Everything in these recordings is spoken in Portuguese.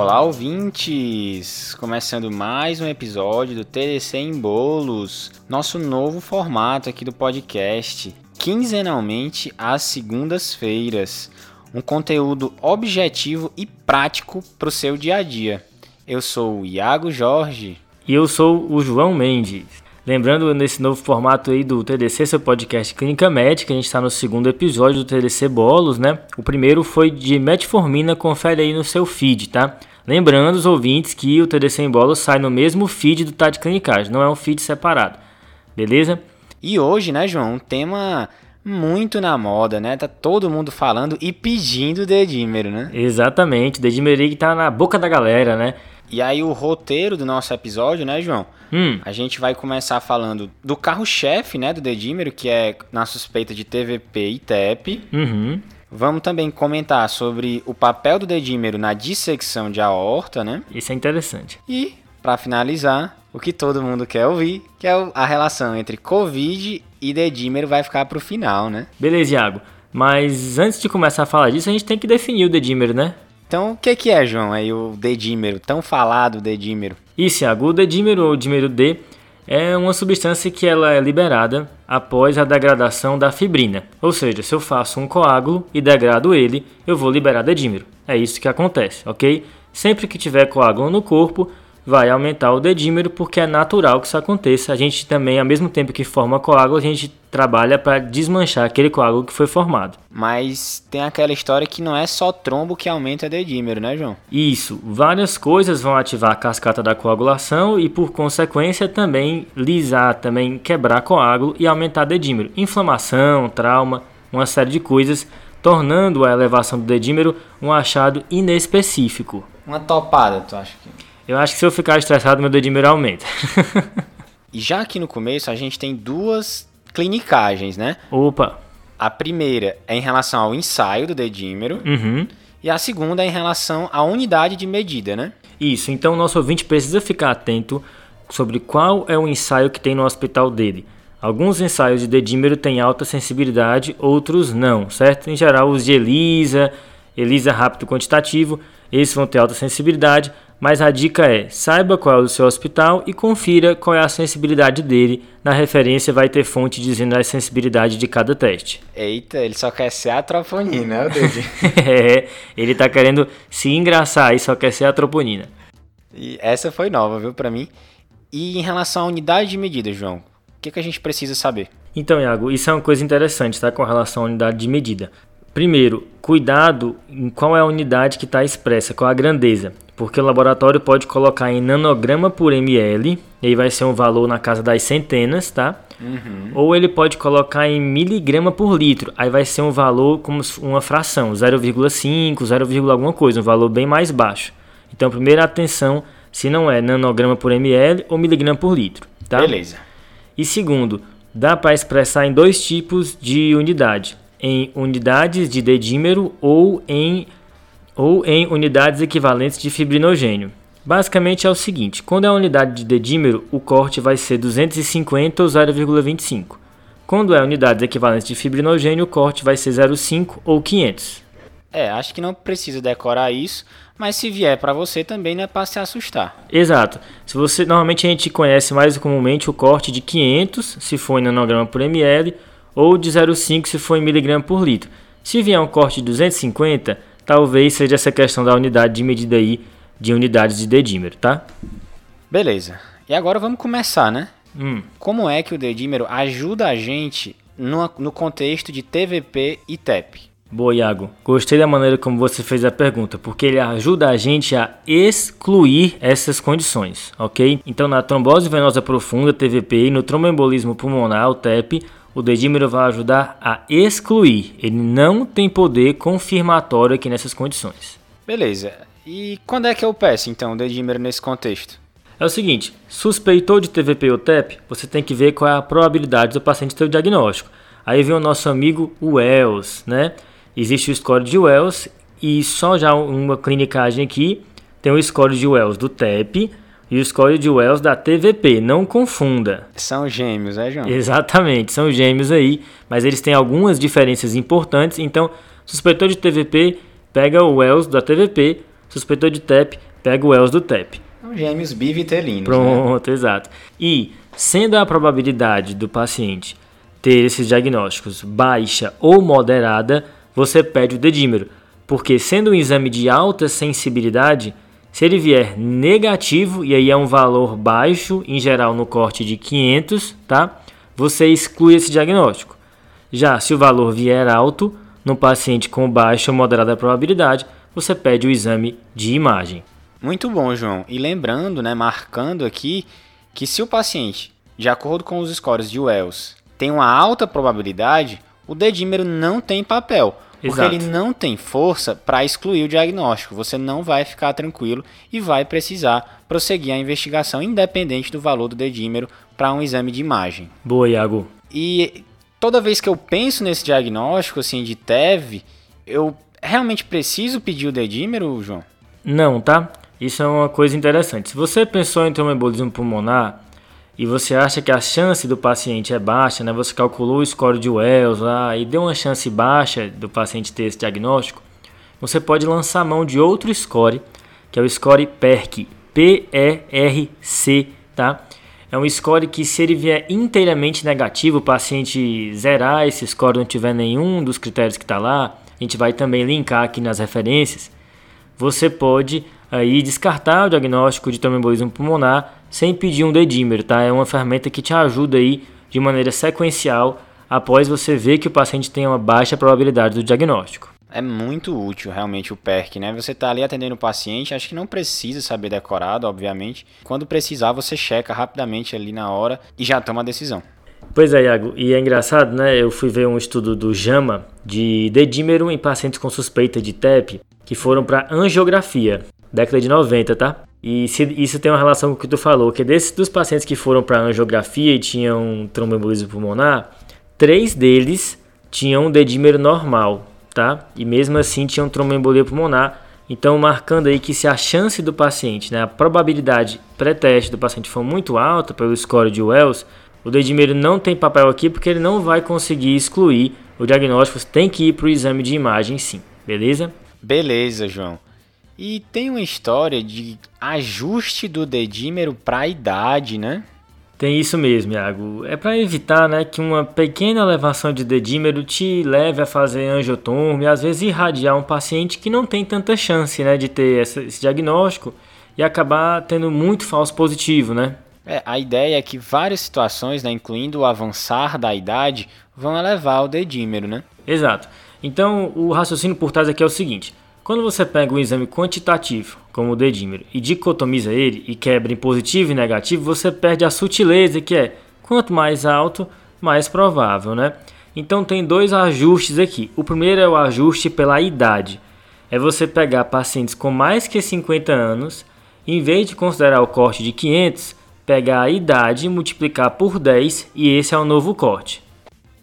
Olá, ouvintes! Começando mais um episódio do TDC em Bolos, nosso novo formato aqui do podcast, quinzenalmente às segundas-feiras. Um conteúdo objetivo e prático para o seu dia a dia. Eu sou o Iago Jorge. E eu sou o João Mendes. Lembrando, nesse novo formato aí do TDC, seu podcast Clínica Médica, a gente está no segundo episódio do TDC Bolos, né? O primeiro foi de metformina, confere aí no seu feed, tá? Lembrando os ouvintes que o TDC em Bolos sai no mesmo feed do Tade Clinicagem, não é um feed separado, beleza? E hoje, né, João, um tema muito na moda, né? Tá todo mundo falando e pedindo dedímero, né? Exatamente, dedímero aí que tá na boca da galera, né? E aí o roteiro do nosso episódio, né, João? Hum. A gente vai começar falando do carro-chefe, né, do dedímero, que é na suspeita de TVP e TEP. Uhum. Vamos também comentar sobre o papel do dedímero na dissecção de aorta, né? Isso é interessante. E, para finalizar, o que todo mundo quer ouvir, que é a relação entre Covid e dedímero vai ficar pro final, né? Beleza, Iago. Mas antes de começar a falar disso, a gente tem que definir o dedímero, né? Então, o que, que é, João, aí o dedímero, tão falado dedímero? Isso, Iago. O dedímero ou dímero D é uma substância que ela é liberada após a degradação da fibrina. Ou seja, se eu faço um coágulo e degrado ele, eu vou liberar dedímero. É isso que acontece, ok? Sempre que tiver coágulo no corpo, vai aumentar o dedímero porque é natural que isso aconteça. A gente também, ao mesmo tempo que forma coágulo, a gente trabalha para desmanchar aquele coágulo que foi formado. Mas tem aquela história que não é só trombo que aumenta o dedímero, né, João? Isso, várias coisas vão ativar a cascata da coagulação e por consequência também lisar, também quebrar coágulo e aumentar dedímero. Inflamação, trauma, uma série de coisas, tornando a elevação do dedímero um achado inespecífico. Uma topada, tu acha que? Eu acho que se eu ficar estressado, meu dedímero aumenta. e já aqui no começo, a gente tem duas clinicagens, né? Opa! A primeira é em relação ao ensaio do dedímero. Uhum. E a segunda é em relação à unidade de medida, né? Isso, então o nosso ouvinte precisa ficar atento sobre qual é o ensaio que tem no hospital dele. Alguns ensaios de dedímero têm alta sensibilidade, outros não, certo? Em geral, os de ELISA, ELISA rápido quantitativo, esses vão ter alta sensibilidade, mas a dica é: saiba qual é o seu hospital e confira qual é a sensibilidade dele. Na referência vai ter fonte dizendo a sensibilidade de cada teste. Eita, ele só quer ser a troponina, né, dedinho? é, ele tá querendo se engraçar e só quer ser a troponina. E essa foi nova, viu, para mim. E em relação à unidade de medida, João, o que, que a gente precisa saber? Então, Iago, isso é uma coisa interessante, tá? Com relação à unidade de medida. Primeiro, cuidado em qual é a unidade que está expressa, qual a grandeza porque o laboratório pode colocar em nanograma por ml, e aí vai ser um valor na casa das centenas, tá? Uhum. Ou ele pode colocar em miligrama por litro, aí vai ser um valor como uma fração, 0,5, 0, alguma coisa, um valor bem mais baixo. Então, primeira atenção se não é nanograma por ml ou miligrama por litro, tá? Beleza. E segundo, dá para expressar em dois tipos de unidade, em unidades de dedímero ou em ou em unidades equivalentes de fibrinogênio. Basicamente é o seguinte: quando é a unidade de dedímero, o corte vai ser 250 ou 0,25. Quando é unidades equivalentes de fibrinogênio, o corte vai ser 0,5 ou 500. É, acho que não precisa decorar isso, mas se vier para você também não é para se assustar. Exato. Se você normalmente a gente conhece mais comumente o corte de 500, se for em nanograma por ml, ou de 0,5 se for em miligrama por litro. Se vier um corte de 250, talvez seja essa questão da unidade de medida aí de unidades de dedímero, tá? Beleza. E agora vamos começar, né? Hum. Como é que o dedímero ajuda a gente no, no contexto de TVP e TEP? Boa, Iago. Gostei da maneira como você fez a pergunta, porque ele ajuda a gente a excluir essas condições, ok? Então, na trombose venosa profunda, TVP, e no tromboembolismo pulmonar, o TEP, o dedímero vai ajudar a excluir. Ele não tem poder confirmatório aqui nessas condições. Beleza. E quando é que eu peço, então, o dedímero nesse contexto? É o seguinte, suspeitou de TVP ou TEP, você tem que ver qual é a probabilidade do paciente ter o diagnóstico. Aí vem o nosso amigo Wells, né? Existe o score de Wells e só já uma clinicagem aqui tem o score de Wells do TEP, e o score de Wells da TVP. Não confunda. São gêmeos, é, João? Exatamente, são gêmeos aí, mas eles têm algumas diferenças importantes. Então, suspeitor de TVP, pega o Wells da TVP. Suspeitou de TEP, pega o Wells do TEP. São gêmeos bivitelinos. Pronto, né? exato. E, sendo a probabilidade do paciente ter esses diagnósticos baixa ou moderada, você pede o dedímero. Porque, sendo um exame de alta sensibilidade, se ele vier negativo, e aí é um valor baixo, em geral no corte de 500, tá? Você exclui esse diagnóstico. Já se o valor vier alto, no paciente com baixa ou moderada probabilidade, você pede o exame de imagem. Muito bom, João. E lembrando, né, marcando aqui, que se o paciente, de acordo com os scores de Wells, tem uma alta probabilidade, o dedímero não tem papel. Porque Exato. ele não tem força para excluir o diagnóstico. Você não vai ficar tranquilo e vai precisar prosseguir a investigação, independente do valor do dedímero, para um exame de imagem. Boa, Iago. E toda vez que eu penso nesse diagnóstico assim de TEV, eu realmente preciso pedir o dedímero, João? Não, tá? Isso é uma coisa interessante. Se você pensou em ter um embolismo pulmonar e você acha que a chance do paciente é baixa, né? Você calculou o score de Wells lá e deu uma chance baixa do paciente ter esse diagnóstico, você pode lançar mão de outro score, que é o score PERC, P-E-R-C, tá? É um score que se ele vier inteiramente negativo, o paciente zerar esse score, não tiver nenhum dos critérios que está lá, a gente vai também linkar aqui nas referências, você pode aí descartar o diagnóstico de tromboembolismo pulmonar sem pedir um dedímero, tá? É uma ferramenta que te ajuda aí de maneira sequencial após você ver que o paciente tem uma baixa probabilidade do diagnóstico. É muito útil realmente o PERC, né? Você está ali atendendo o paciente, acho que não precisa saber decorado, obviamente. Quando precisar, você checa rapidamente ali na hora e já toma a decisão. Pois é, Iago, e é engraçado, né? Eu fui ver um estudo do JAMA de dedímero em pacientes com suspeita de TEP que foram para angiografia, década de 90, tá? E isso tem uma relação com o que tu falou, que desses dos pacientes que foram para angiografia e tinham tromboembolismo pulmonar, três deles tinham dedímero normal, tá? E mesmo assim tinham tromboembolia pulmonar. Então, marcando aí que se a chance do paciente, né, a probabilidade pré-teste do paciente for muito alta pelo score de Wells, o dedímero não tem papel aqui porque ele não vai conseguir excluir o diagnóstico, tem que ir para o exame de imagem sim, beleza? Beleza, João. E tem uma história de ajuste do dedímero para a idade, né? Tem isso mesmo, Iago. É para evitar né, que uma pequena elevação de dedímero te leve a fazer angiotomo e às vezes irradiar um paciente que não tem tanta chance né, de ter esse diagnóstico e acabar tendo muito falso positivo, né? É, a ideia é que várias situações, né, incluindo o avançar da idade, vão elevar o dedímero, né? Exato. Então, o raciocínio por trás aqui é o seguinte: quando você pega um exame quantitativo, como o dedímero, e dicotomiza ele e quebra em positivo e negativo, você perde a sutileza que é quanto mais alto, mais provável, né? Então tem dois ajustes aqui. O primeiro é o ajuste pela idade. É você pegar pacientes com mais que 50 anos, em vez de considerar o corte de 500, pegar a idade e multiplicar por 10 e esse é o novo corte.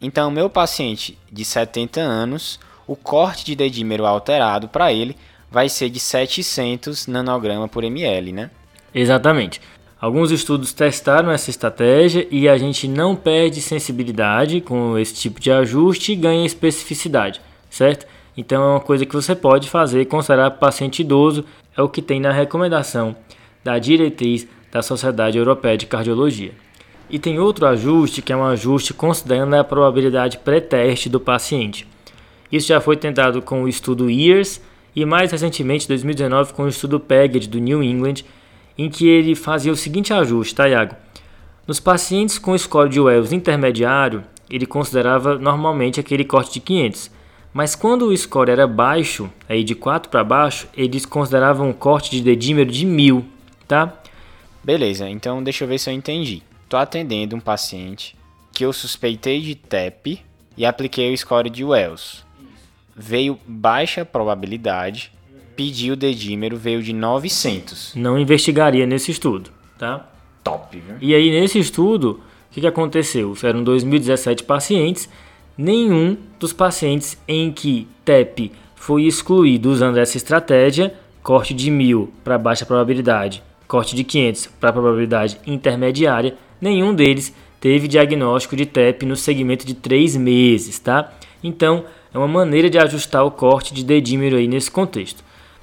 Então, meu paciente de 70 anos, o corte de dedímero alterado para ele vai ser de 700 nanograma por ml, né? Exatamente. Alguns estudos testaram essa estratégia e a gente não perde sensibilidade com esse tipo de ajuste e ganha especificidade, certo? Então é uma coisa que você pode fazer, considerar paciente idoso, é o que tem na recomendação da diretriz da Sociedade Europeia de Cardiologia. E tem outro ajuste que é um ajuste considerando a probabilidade pré-teste do paciente. Isso já foi tentado com o estudo YEARS e mais recentemente, em 2019, com o estudo PEGED do New England, em que ele fazia o seguinte ajuste, tá, Iago? Nos pacientes com score de Wells intermediário, ele considerava normalmente aquele corte de 500. Mas quando o score era baixo, aí de 4 para baixo, eles consideravam um corte de dedímero de 1000, tá? Beleza, então deixa eu ver se eu entendi. Estou atendendo um paciente que eu suspeitei de TEP e apliquei o score de Wells. Veio baixa probabilidade, pediu o dedímero, veio de 900. Não investigaria nesse estudo, tá? Top, viu? E aí nesse estudo, o que, que aconteceu? Eram 2017 pacientes, nenhum dos pacientes em que TEP foi excluído usando essa estratégia, corte de 1000 para baixa probabilidade, corte de 500 para probabilidade intermediária, nenhum deles teve diagnóstico de TEP no segmento de 3 meses, tá? Então, é uma maneira de ajustar o corte de dedímero aí nesse contexto.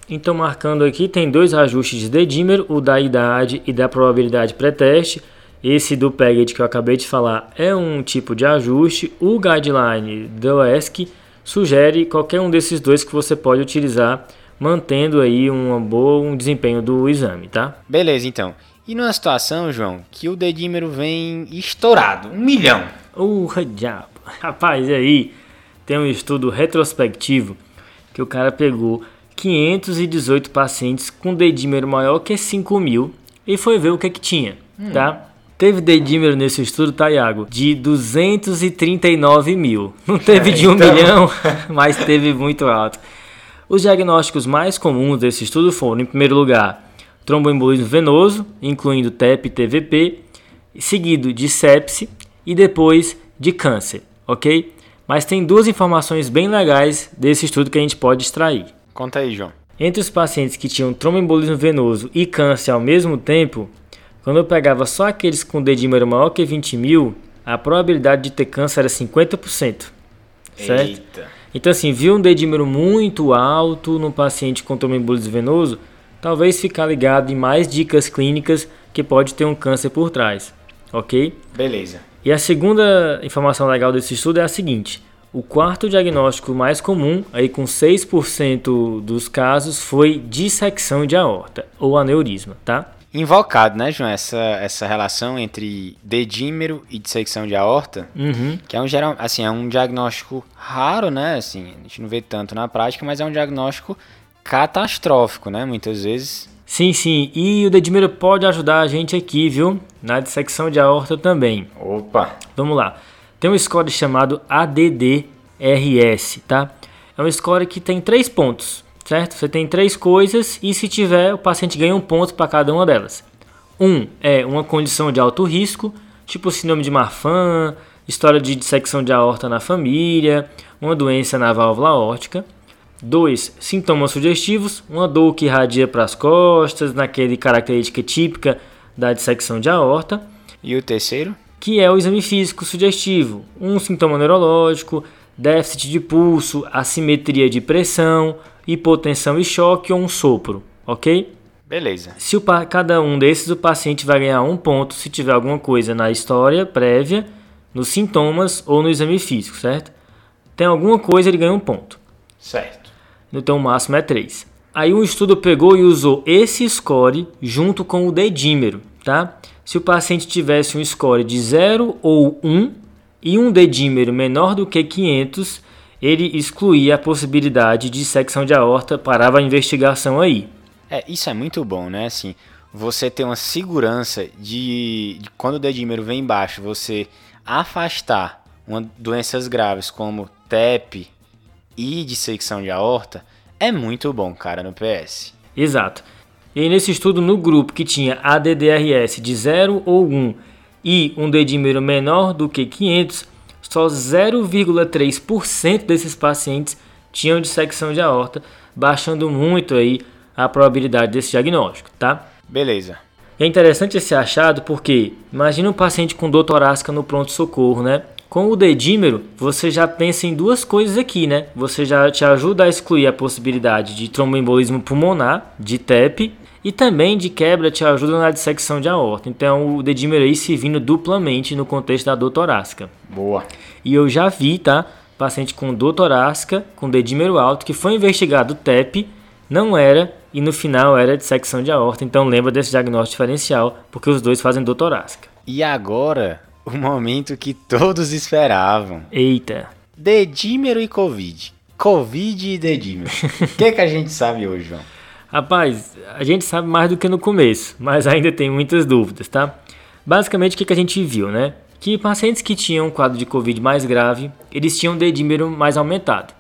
Então, marcando aqui, tem dois ajustes de dedímero, o da idade e da probabilidade pré-teste. Esse do Pegget que eu acabei de falar é um tipo de ajuste. O guideline do ESC sugere qualquer um desses dois que você pode utilizar, mantendo aí um bom desempenho do exame, tá? Beleza, então. E numa situação, João, que o dedímero vem estourado, um milhão. Uh, diabo. Rapaz, e aí tem um estudo retrospectivo que o cara pegou 518 pacientes com dedímero maior que 5 mil e foi ver o que que tinha, hum. tá? Teve dedímero nesse estudo, tá, Iago? De 239 mil. Não teve é, de 1 então... milhão, mas teve muito alto. Os diagnósticos mais comuns desse estudo foram, em primeiro lugar, tromboembolismo venoso, incluindo TEP e TVP, seguido de sepse e depois de câncer, ok? Mas tem duas informações bem legais desse estudo que a gente pode extrair. Conta aí, João. Entre os pacientes que tinham tromboembolismo venoso e câncer ao mesmo tempo, quando eu pegava só aqueles com dedímero maior que 20 mil, a probabilidade de ter câncer era 50%. Certo? Eita. Então, assim, viu um dedímero muito alto no paciente com tromboembolismo venoso, talvez ficar ligado em mais dicas clínicas que pode ter um câncer por trás. Ok? Beleza. E a segunda informação legal desse estudo é a seguinte: o quarto diagnóstico mais comum, aí com 6% dos casos, foi dissecção de aorta ou aneurisma, tá? Invocado, né, João, essa, essa relação entre dedímero e dissecção de aorta, uhum. que é um geral, assim, é um diagnóstico raro, né, assim, a gente não vê tanto na prática, mas é um diagnóstico catastrófico, né, muitas vezes. Sim, sim, e o dedímero pode ajudar a gente aqui, viu, na dissecção de aorta também. Opa! Vamos lá. Tem um score chamado ADDRS, tá? É um score que tem três pontos certo? Você tem três coisas e se tiver, o paciente ganha um ponto para cada uma delas. Um é uma condição de alto risco, tipo síndrome de Marfan, história de dissecção de aorta na família, uma doença na válvula aórtica. Dois, sintomas sugestivos, uma dor que irradia para as costas, naquele característica típica da dissecção de aorta. E o terceiro? Que é o exame físico sugestivo, um sintoma neurológico, déficit de pulso, assimetria de pressão, hipotensão e choque ou um sopro, ok? Beleza. Se o, cada um desses o paciente vai ganhar um ponto se tiver alguma coisa na história prévia, nos sintomas ou no exame físico, certo? Tem alguma coisa, ele ganha um ponto. Certo. Então o máximo é 3. Aí um estudo pegou e usou esse score junto com o dedímero, tá? Se o paciente tivesse um score de 0 ou 1 e um dedímero menor do que 500, ele excluía a possibilidade de secção de aorta, parava a investigação aí. É, isso é muito bom, né? Assim, você ter uma segurança de, de quando o dedímero vem embaixo, você afastar uma, doenças graves como TEP e dissecção de aorta, é muito bom, cara, no PS. Exato. E nesse estudo, no grupo que tinha ADDRS de 0 ou 1 e um dedímero menor do que 500, só 0,3% desses pacientes tinham dissecção de aorta, baixando muito aí a probabilidade desse diagnóstico, tá? Beleza. E é interessante esse achado porque imagina um paciente com dor torácica no pronto socorro, né? Com o dedímero, você já pensa em duas coisas aqui, né? Você já te ajuda a excluir a possibilidade de tromboembolismo pulmonar, de TEP, e também de quebra te ajuda na dissecção de aorta. Então o dedímero aí se vindo duplamente no contexto da dor torácica. Boa. E eu já vi, tá? Paciente com dor torácica, com dedímero alto, que foi investigado TEP, não era, e no final era dissecção de aorta. Então lembra desse diagnóstico diferencial, porque os dois fazem dor torácica. E agora, o momento que todos esperavam. Eita. Dedímero e Covid. Covid e dedímero. O que, que a gente sabe hoje, João? Rapaz, a gente sabe mais do que no começo, mas ainda tem muitas dúvidas, tá? Basicamente, o que, que a gente viu, né? Que pacientes que tinham um quadro de Covid mais grave, eles tinham dedímero mais aumentado.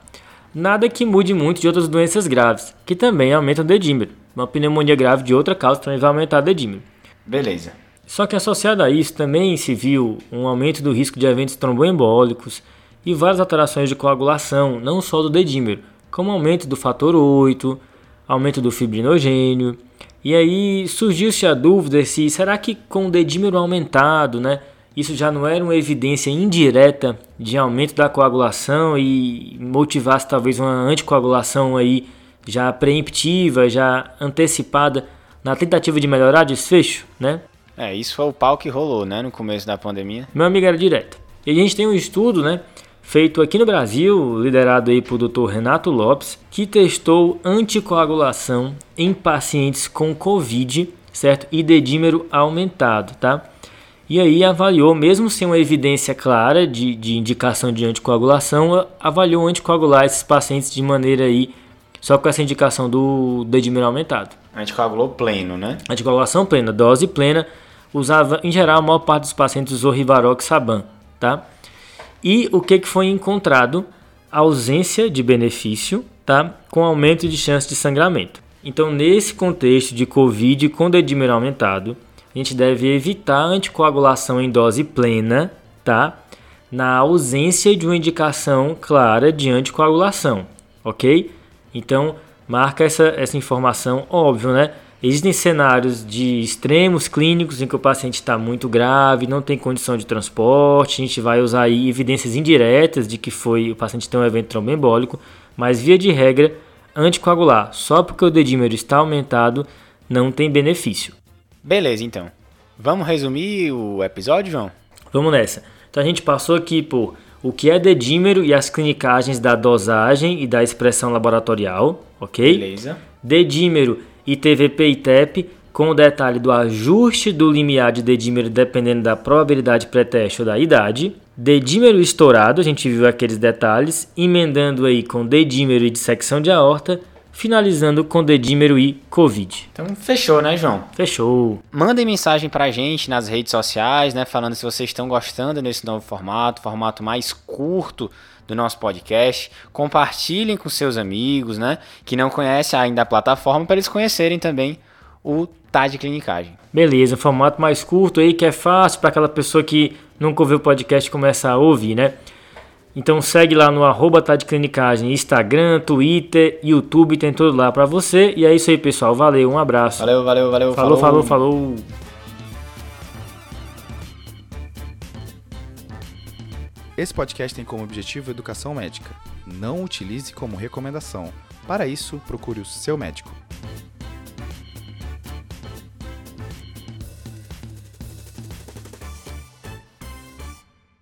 Nada que mude muito de outras doenças graves, que também aumentam o dedímero. Uma pneumonia grave de outra causa também vai aumentar o dedímero. Beleza. Só que associado a isso também se viu um aumento do risco de eventos tromboembólicos e várias alterações de coagulação, não só do dedímero, como aumento do fator 8, aumento do fibrinogênio. E aí surgiu-se a dúvida se será que com o dedímero aumentado, né, isso já não era uma evidência indireta de aumento da coagulação e motivasse talvez uma anticoagulação aí já preemptiva, já antecipada, na tentativa de melhorar desfecho, né? É, isso foi o pau que rolou, né, no começo da pandemia. Meu amigo era direto. E a gente tem um estudo, né, feito aqui no Brasil, liderado aí por Dr. Renato Lopes, que testou anticoagulação em pacientes com COVID, certo? E dedímero aumentado, tá? E aí avaliou, mesmo sem uma evidência clara de, de indicação de anticoagulação, avaliou anticoagular esses pacientes de maneira aí, só com essa indicação do dedímero aumentado. Anticoagulou pleno, né? Anticoagulação plena, dose plena, usava, em geral, a maior parte dos pacientes usou Rivarox Saban, tá? E o que, que foi encontrado? Ausência de benefício, tá? Com aumento de chance de sangramento. Então, nesse contexto de COVID com dedímero aumentado, a gente deve evitar anticoagulação em dose plena, tá? Na ausência de uma indicação clara de anticoagulação, ok? Então, marca essa, essa informação, óbvio, né? Existem cenários de extremos clínicos em que o paciente está muito grave, não tem condição de transporte, a gente vai usar aí evidências indiretas de que foi o paciente tem um evento tromboembólico, mas via de regra, anticoagular, só porque o dedímero está aumentado, não tem benefício. Beleza, então. Vamos resumir o episódio, João? Vamos nessa. Então a gente passou aqui por o que é dedímero e as clinicagens da dosagem e da expressão laboratorial, ok? Beleza. Dedímero e TVP e TEP, com o detalhe do ajuste do limiar de dedímero dependendo da probabilidade pré-teste ou da idade. Dedímero estourado, a gente viu aqueles detalhes, emendando aí com dedímero e dissecção de aorta finalizando com dedímero e Covid. Então fechou, né, João? Fechou. Mandem mensagem pra gente nas redes sociais, né, falando se vocês estão gostando desse novo formato, formato mais curto do nosso podcast. Compartilhem com seus amigos, né, que não conhecem ainda a plataforma para eles conhecerem também o Tá de Clinicagem. Beleza, formato mais curto aí que é fácil para aquela pessoa que nunca ouviu o podcast começar a ouvir, né? Então segue lá no arroba tá de clinicagem, Instagram, Twitter, YouTube, tem tudo lá para você. E é isso aí, pessoal. Valeu, um abraço. Valeu, valeu, valeu. Falou, falou, falou. falou. Esse podcast tem como objetivo educação médica. Não utilize como recomendação. Para isso, procure o seu médico.